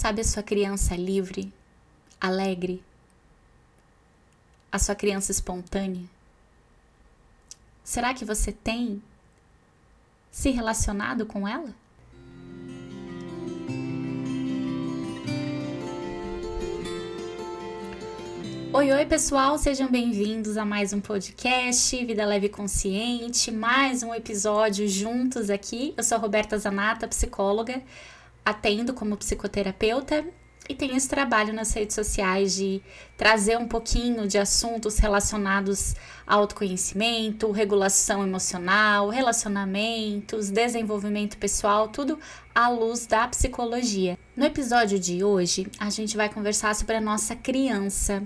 Sabe a sua criança livre, alegre? A sua criança espontânea? Será que você tem se relacionado com ela? Oi, oi, pessoal, sejam bem-vindos a mais um podcast Vida Leve Consciente, mais um episódio juntos aqui. Eu sou a Roberta Zanata, psicóloga, atendo como psicoterapeuta e tenho esse trabalho nas redes sociais de trazer um pouquinho de assuntos relacionados ao autoconhecimento, regulação emocional, relacionamentos, desenvolvimento pessoal, tudo à luz da psicologia. No episódio de hoje, a gente vai conversar sobre a nossa criança,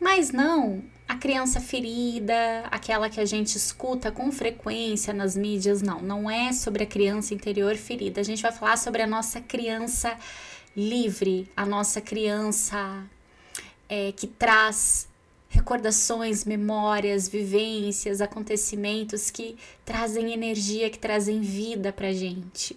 mas não a criança ferida, aquela que a gente escuta com frequência nas mídias, não, não é sobre a criança interior ferida. A gente vai falar sobre a nossa criança livre, a nossa criança é, que traz recordações, memórias, vivências, acontecimentos que trazem energia, que trazem vida pra gente.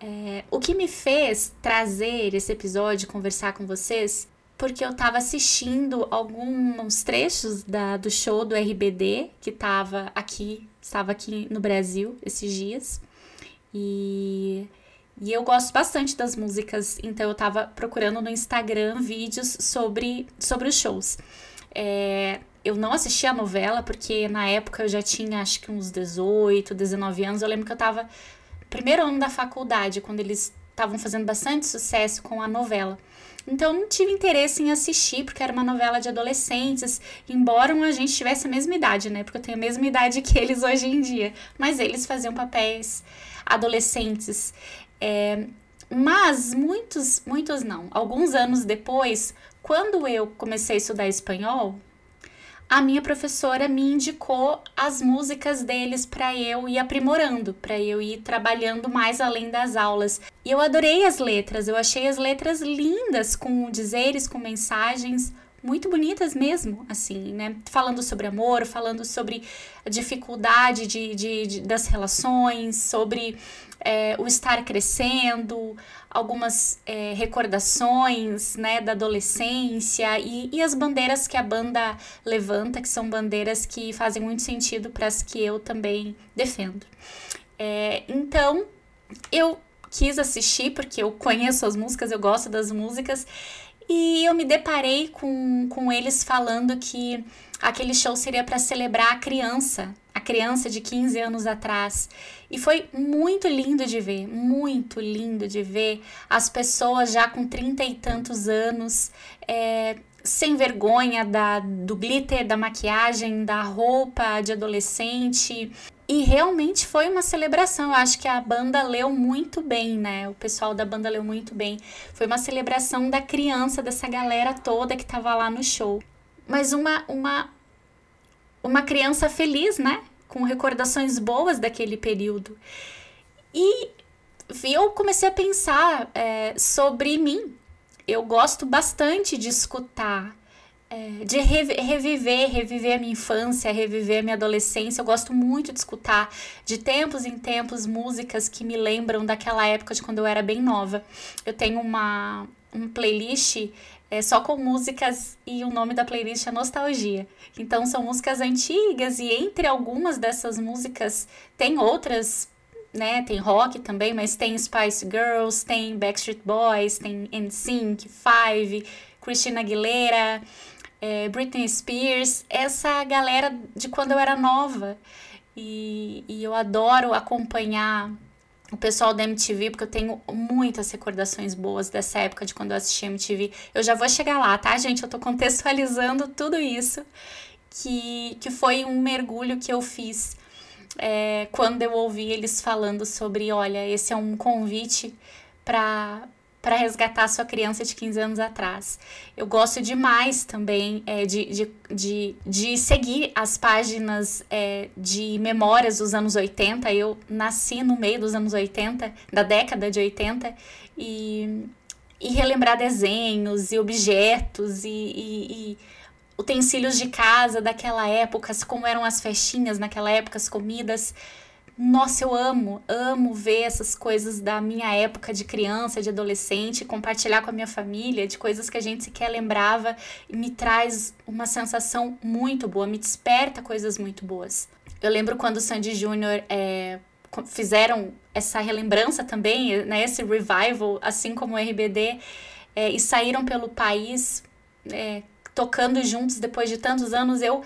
É, o que me fez trazer esse episódio, conversar com vocês, porque eu estava assistindo alguns trechos da, do show do RBD, que estava aqui, estava aqui no Brasil esses dias. E e eu gosto bastante das músicas, então eu tava procurando no Instagram vídeos sobre, sobre os shows. É, eu não assisti a novela, porque na época eu já tinha acho que uns 18, 19 anos. Eu lembro que eu tava primeiro ano da faculdade, quando eles estavam fazendo bastante sucesso com a novela. Então não tive interesse em assistir, porque era uma novela de adolescentes, embora a gente tivesse a mesma idade, né? Porque eu tenho a mesma idade que eles hoje em dia. Mas eles faziam papéis adolescentes. É, mas muitos, muitos não. Alguns anos depois, quando eu comecei a estudar espanhol, a minha professora me indicou as músicas deles para eu ir aprimorando, para eu ir trabalhando mais além das aulas. E eu adorei as letras, eu achei as letras lindas, com dizeres, com mensagens muito bonitas mesmo, assim, né? Falando sobre amor, falando sobre a dificuldade de, de, de das relações, sobre é, o estar crescendo, algumas é, recordações né, da adolescência e, e as bandeiras que a banda levanta, que são bandeiras que fazem muito sentido para as que eu também defendo. É, então, eu quis assistir porque eu conheço as músicas, eu gosto das músicas, e eu me deparei com, com eles falando que aquele show seria para celebrar a criança, a criança de 15 anos atrás. E foi muito lindo de ver, muito lindo de ver as pessoas já com trinta e tantos anos, é, sem vergonha da, do glitter, da maquiagem, da roupa de adolescente. E realmente foi uma celebração. Eu acho que a banda leu muito bem, né? O pessoal da banda leu muito bem. Foi uma celebração da criança, dessa galera toda que tava lá no show. Mas uma, uma, uma criança feliz, né? Com recordações boas daquele período. E eu comecei a pensar é, sobre mim. Eu gosto bastante de escutar é, de reviver, reviver a minha infância, reviver a minha adolescência. Eu gosto muito de escutar de tempos em tempos músicas que me lembram daquela época de quando eu era bem nova. Eu tenho uma, um playlist é, só com músicas e o nome da playlist é Nostalgia. Então são músicas antigas e entre algumas dessas músicas tem outras né? Tem rock também, mas tem Spice Girls, tem Backstreet Boys, tem NSYNC, Five, Christina Aguilera, é, Britney Spears, essa galera de quando eu era nova. E, e eu adoro acompanhar o pessoal da MTV, porque eu tenho muitas recordações boas dessa época de quando eu assisti MTV. Eu já vou chegar lá, tá, gente? Eu tô contextualizando tudo isso, que, que foi um mergulho que eu fiz é, quando eu ouvi eles falando sobre: olha, esse é um convite para para resgatar sua criança de 15 anos atrás. Eu gosto demais também é, de, de, de, de, seguir as páginas é, de memórias dos anos 80. Eu nasci no meio dos anos 80, da década de 80, e, e relembrar desenhos e objetos e, e, e utensílios de casa daquela época, como eram as festinhas naquela época, as comidas nossa, eu amo, amo ver essas coisas da minha época de criança, de adolescente, compartilhar com a minha família, de coisas que a gente sequer lembrava e me traz uma sensação muito boa, me desperta coisas muito boas. Eu lembro quando o Sandy Júnior é, fizeram essa relembrança também, né, esse revival, assim como o RBD, é, e saíram pelo país é, tocando juntos depois de tantos anos. Eu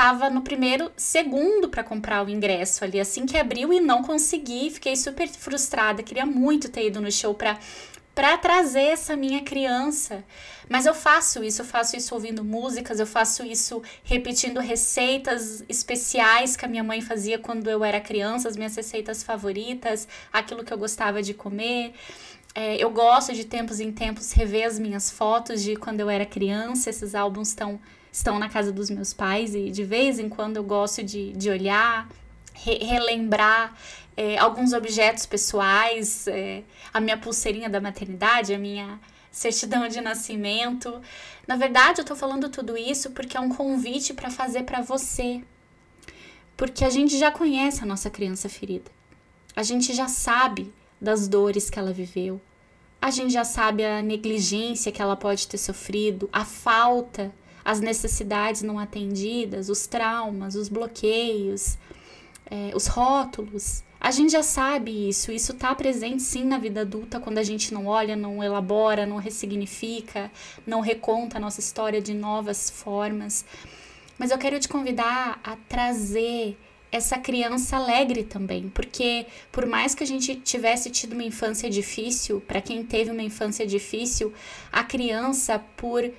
tava no primeiro segundo para comprar o ingresso ali, assim que abriu e não consegui, fiquei super frustrada, queria muito ter ido no show para para trazer essa minha criança. Mas eu faço isso, eu faço isso ouvindo músicas, eu faço isso repetindo receitas especiais que a minha mãe fazia quando eu era criança, as minhas receitas favoritas, aquilo que eu gostava de comer. É, eu gosto de tempos em tempos rever as minhas fotos de quando eu era criança, esses álbuns estão estão na casa dos meus pais e de vez em quando eu gosto de, de olhar, re relembrar é, alguns objetos pessoais, é, a minha pulseirinha da maternidade, a minha certidão de nascimento. Na verdade, eu tô falando tudo isso porque é um convite para fazer para você. Porque a gente já conhece a nossa criança ferida. A gente já sabe das dores que ela viveu. A gente já sabe a negligência que ela pode ter sofrido, a falta as necessidades não atendidas, os traumas, os bloqueios, é, os rótulos. A gente já sabe isso, isso está presente sim na vida adulta quando a gente não olha, não elabora, não ressignifica, não reconta a nossa história de novas formas. Mas eu quero te convidar a trazer essa criança alegre também, porque por mais que a gente tivesse tido uma infância difícil, para quem teve uma infância difícil, a criança por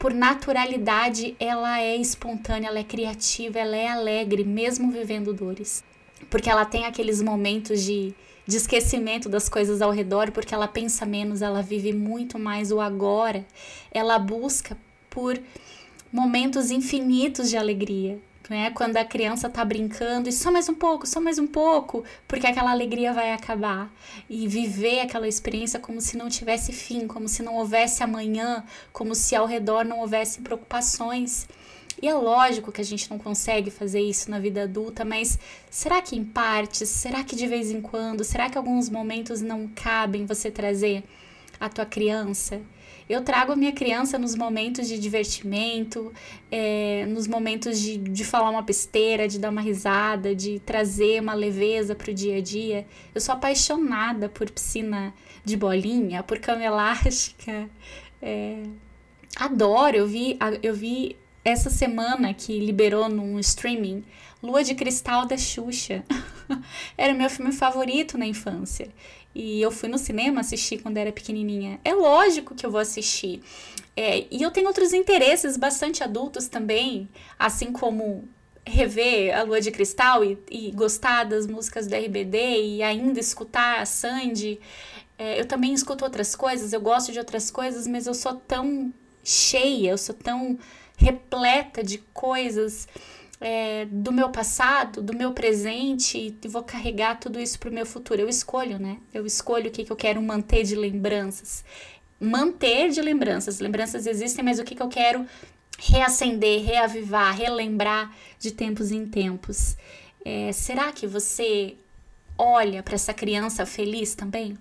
por naturalidade, ela é espontânea, ela é criativa, ela é alegre, mesmo vivendo dores. Porque ela tem aqueles momentos de, de esquecimento das coisas ao redor, porque ela pensa menos, ela vive muito mais o agora. Ela busca por momentos infinitos de alegria né? Quando a criança tá brincando e só mais um pouco, só mais um pouco, porque aquela alegria vai acabar e viver aquela experiência como se não tivesse fim, como se não houvesse amanhã, como se ao redor não houvesse preocupações. E é lógico que a gente não consegue fazer isso na vida adulta, mas será que em partes? Será que de vez em quando? Será que alguns momentos não cabem você trazer a tua criança? Eu trago a minha criança nos momentos de divertimento, é, nos momentos de, de falar uma besteira, de dar uma risada, de trazer uma leveza para o dia a dia. Eu sou apaixonada por piscina de bolinha, por cama elástica. É, adoro, eu vi, eu vi essa semana que liberou num streaming Lua de Cristal da Xuxa. Era o meu filme favorito na infância. E eu fui no cinema assistir quando era pequenininha. É lógico que eu vou assistir. É, e eu tenho outros interesses bastante adultos também, assim como rever a Lua de Cristal e, e gostar das músicas do RBD e ainda escutar a Sandy. É, eu também escuto outras coisas, eu gosto de outras coisas, mas eu sou tão cheia, eu sou tão repleta de coisas é, do meu passado, do meu presente e vou carregar tudo isso para o meu futuro. Eu escolho, né? Eu escolho o que, que eu quero manter de lembranças. Manter de lembranças. Lembranças existem, mas o que, que eu quero reacender, reavivar, relembrar de tempos em tempos. É, será que você olha para essa criança feliz também?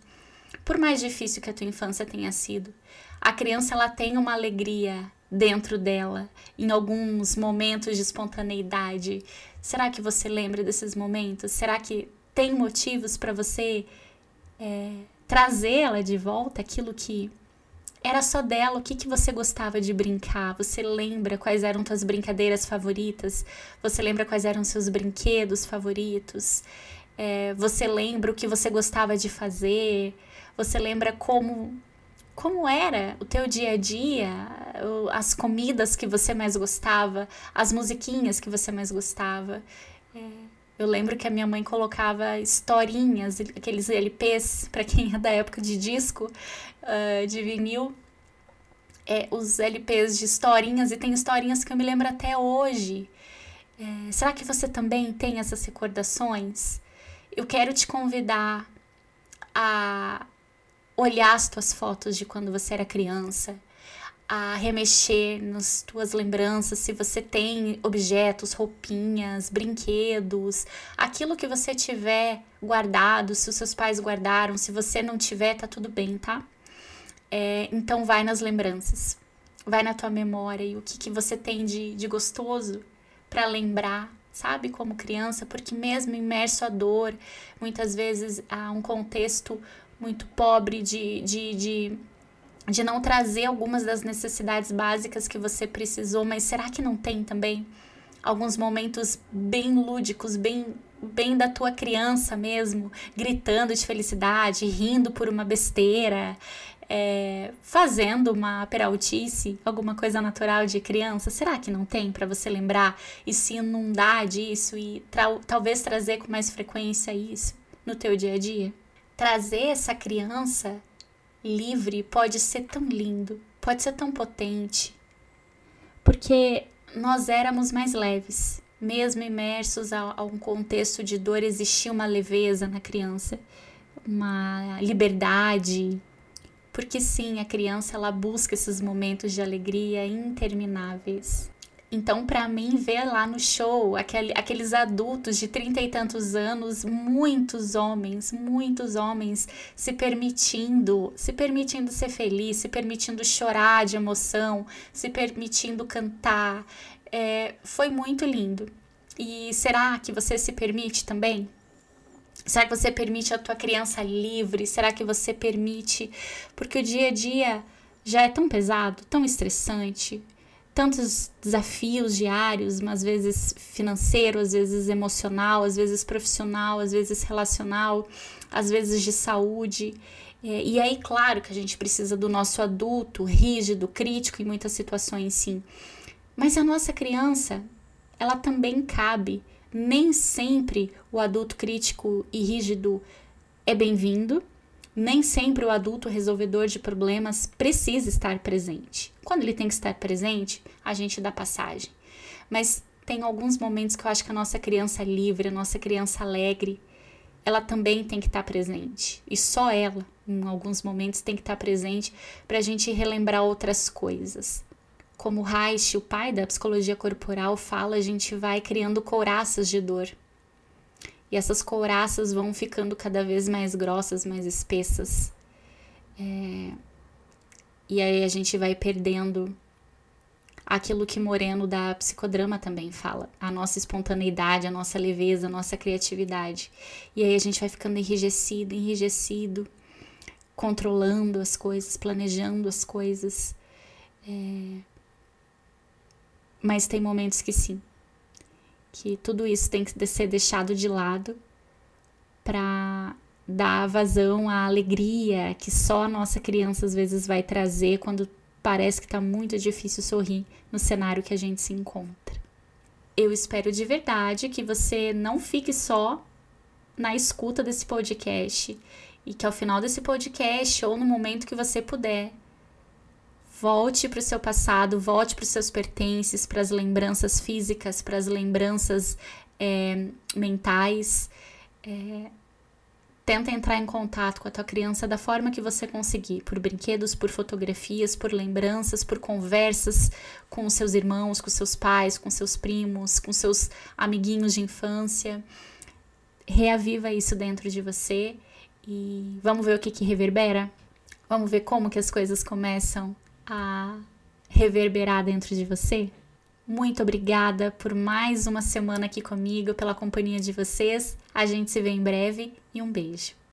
Por mais difícil que a tua infância tenha sido, a criança ela tem uma alegria dentro dela, em alguns momentos de espontaneidade. Será que você lembra desses momentos? Será que tem motivos para você é, trazê-la de volta, aquilo que era só dela, o que, que você gostava de brincar? Você lembra quais eram suas brincadeiras favoritas? Você lembra quais eram seus brinquedos favoritos? É, você lembra o que você gostava de fazer? Você lembra como como era o teu dia a dia, as comidas que você mais gostava, as musiquinhas que você mais gostava. É, eu lembro que a minha mãe colocava historinhas, aqueles LPs, para quem é da época de disco, uh, de vinil, é, os LPs de historinhas, e tem historinhas que eu me lembro até hoje. É, será que você também tem essas recordações? Eu quero te convidar a olhar as tuas fotos de quando você era criança, a remexer nas tuas lembranças, se você tem objetos, roupinhas, brinquedos, aquilo que você tiver guardado, se os seus pais guardaram, se você não tiver, tá tudo bem, tá? É, então vai nas lembranças, vai na tua memória e o que, que você tem de, de gostoso para lembrar, sabe, como criança, porque mesmo imerso à dor, muitas vezes há um contexto muito pobre de, de, de de não trazer algumas das necessidades básicas que você precisou, mas será que não tem também alguns momentos bem lúdicos, bem bem da tua criança mesmo, gritando de felicidade, rindo por uma besteira, é, fazendo uma peraltice, alguma coisa natural de criança? Será que não tem para você lembrar e se inundar disso e tra talvez trazer com mais frequência isso no teu dia a dia? Trazer essa criança livre pode ser tão lindo, pode ser tão potente, porque nós éramos mais leves. Mesmo imersos a, a um contexto de dor, existia uma leveza na criança, uma liberdade, porque sim, a criança ela busca esses momentos de alegria intermináveis. Então, para mim, ver lá no show aquele, aqueles adultos de trinta e tantos anos, muitos homens, muitos homens se permitindo, se permitindo ser feliz, se permitindo chorar de emoção, se permitindo cantar, é, foi muito lindo. E será que você se permite também? Será que você permite a tua criança livre? Será que você permite? Porque o dia a dia já é tão pesado, tão estressante tantos desafios diários, às vezes financeiro, às vezes emocional, às vezes profissional, às vezes relacional, às vezes de saúde. É, e aí, claro que a gente precisa do nosso adulto rígido, crítico em muitas situações, sim. Mas a nossa criança, ela também cabe. Nem sempre o adulto crítico e rígido é bem-vindo, nem sempre o adulto resolvedor de problemas precisa estar presente. Quando ele tem que estar presente, a gente dá passagem. Mas tem alguns momentos que eu acho que a nossa criança livre, a nossa criança alegre, ela também tem que estar presente. E só ela, em alguns momentos, tem que estar presente para a gente relembrar outras coisas. Como Reich, o pai da psicologia corporal, fala, a gente vai criando couraças de dor e essas couraças vão ficando cada vez mais grossas, mais espessas. É... E aí a gente vai perdendo aquilo que Moreno da psicodrama também fala, a nossa espontaneidade, a nossa leveza, a nossa criatividade. E aí a gente vai ficando enrijecido, enrijecido, controlando as coisas, planejando as coisas. É... Mas tem momentos que sim, que tudo isso tem que ser deixado de lado para dar vazão à alegria que só a nossa criança às vezes vai trazer quando parece que está muito difícil sorrir no cenário que a gente se encontra. Eu espero de verdade que você não fique só na escuta desse podcast e que ao final desse podcast ou no momento que você puder, Volte para o seu passado, volte para os seus pertences, para as lembranças físicas, para as lembranças é, mentais. É, tenta entrar em contato com a tua criança da forma que você conseguir, por brinquedos, por fotografias, por lembranças, por conversas com seus irmãos, com seus pais, com seus primos, com seus amiguinhos de infância. Reaviva isso dentro de você e vamos ver o que que reverbera. Vamos ver como que as coisas começam a reverberar dentro de você? Muito obrigada por mais uma semana aqui comigo, pela companhia de vocês. A gente se vê em breve e um beijo.